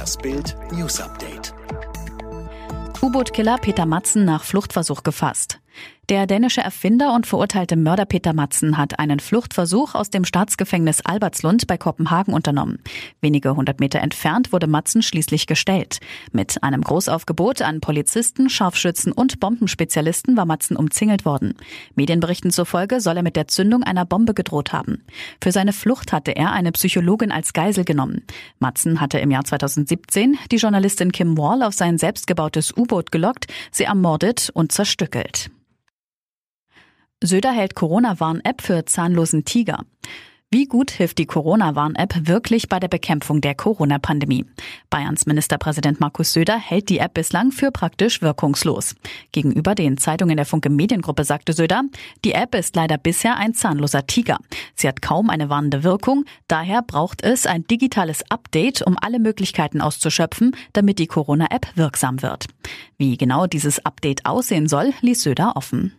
Das Bild News Update. U-Boot-Killer Peter Matzen nach Fluchtversuch gefasst. Der dänische Erfinder und verurteilte Mörder Peter Matzen hat einen Fluchtversuch aus dem Staatsgefängnis Albertslund bei Kopenhagen unternommen. Wenige hundert Meter entfernt wurde Matzen schließlich gestellt. Mit einem Großaufgebot an Polizisten, Scharfschützen und Bombenspezialisten war Matzen umzingelt worden. Medienberichten zufolge soll er mit der Zündung einer Bombe gedroht haben. Für seine Flucht hatte er eine Psychologin als Geisel genommen. Matzen hatte im Jahr 2017 die Journalistin Kim Wall auf sein selbstgebautes U-Boot gelockt, sie ermordet und zerstückelt. Söder hält Corona-Warn-App für zahnlosen Tiger. Wie gut hilft die Corona-Warn-App wirklich bei der Bekämpfung der Corona-Pandemie? Bayerns Ministerpräsident Markus Söder hält die App bislang für praktisch wirkungslos. Gegenüber den Zeitungen der Funke Mediengruppe sagte Söder, die App ist leider bisher ein zahnloser Tiger. Sie hat kaum eine warnende Wirkung, daher braucht es ein digitales Update, um alle Möglichkeiten auszuschöpfen, damit die Corona-App wirksam wird. Wie genau dieses Update aussehen soll, ließ Söder offen.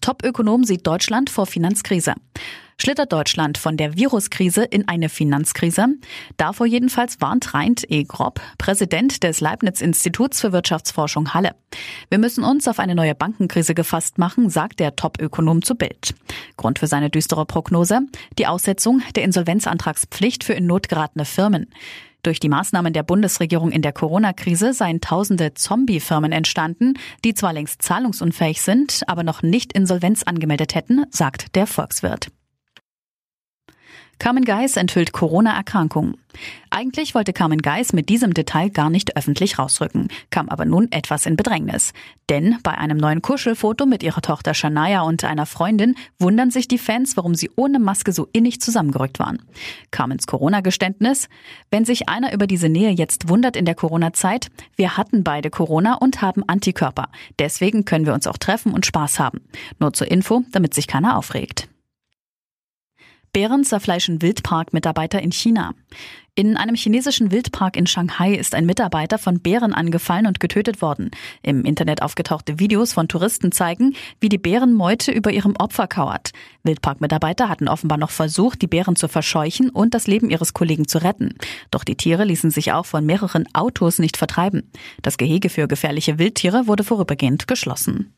Top-Ökonom sieht Deutschland vor Finanzkrise. Schlittert Deutschland von der Viruskrise in eine Finanzkrise? Davor jedenfalls warnt Reint E. Grob, Präsident des Leibniz-Instituts für Wirtschaftsforschung Halle. Wir müssen uns auf eine neue Bankenkrise gefasst machen, sagt der Top-Ökonom zu Bild. Grund für seine düstere Prognose? Die Aussetzung der Insolvenzantragspflicht für in Not geratene Firmen. Durch die Maßnahmen der Bundesregierung in der Corona-Krise seien tausende Zombie-Firmen entstanden, die zwar längst zahlungsunfähig sind, aber noch nicht Insolvenz angemeldet hätten, sagt der Volkswirt. Carmen Geis enthüllt Corona-Erkrankung. Eigentlich wollte Carmen Geis mit diesem Detail gar nicht öffentlich rausrücken, kam aber nun etwas in Bedrängnis. Denn bei einem neuen Kuschelfoto mit ihrer Tochter Shania und einer Freundin wundern sich die Fans, warum sie ohne Maske so innig zusammengerückt waren. Carmens Corona-Geständnis? Wenn sich einer über diese Nähe jetzt wundert in der Corona-Zeit, wir hatten beide Corona und haben Antikörper. Deswegen können wir uns auch treffen und Spaß haben. Nur zur Info, damit sich keiner aufregt. Bären zerfleischen Wildpark-Mitarbeiter in China. In einem chinesischen Wildpark in Shanghai ist ein Mitarbeiter von Bären angefallen und getötet worden. Im Internet aufgetauchte Videos von Touristen zeigen, wie die Bärenmeute über ihrem Opfer kauert. Wildpark-Mitarbeiter hatten offenbar noch versucht, die Bären zu verscheuchen und das Leben ihres Kollegen zu retten. Doch die Tiere ließen sich auch von mehreren Autos nicht vertreiben. Das Gehege für gefährliche Wildtiere wurde vorübergehend geschlossen.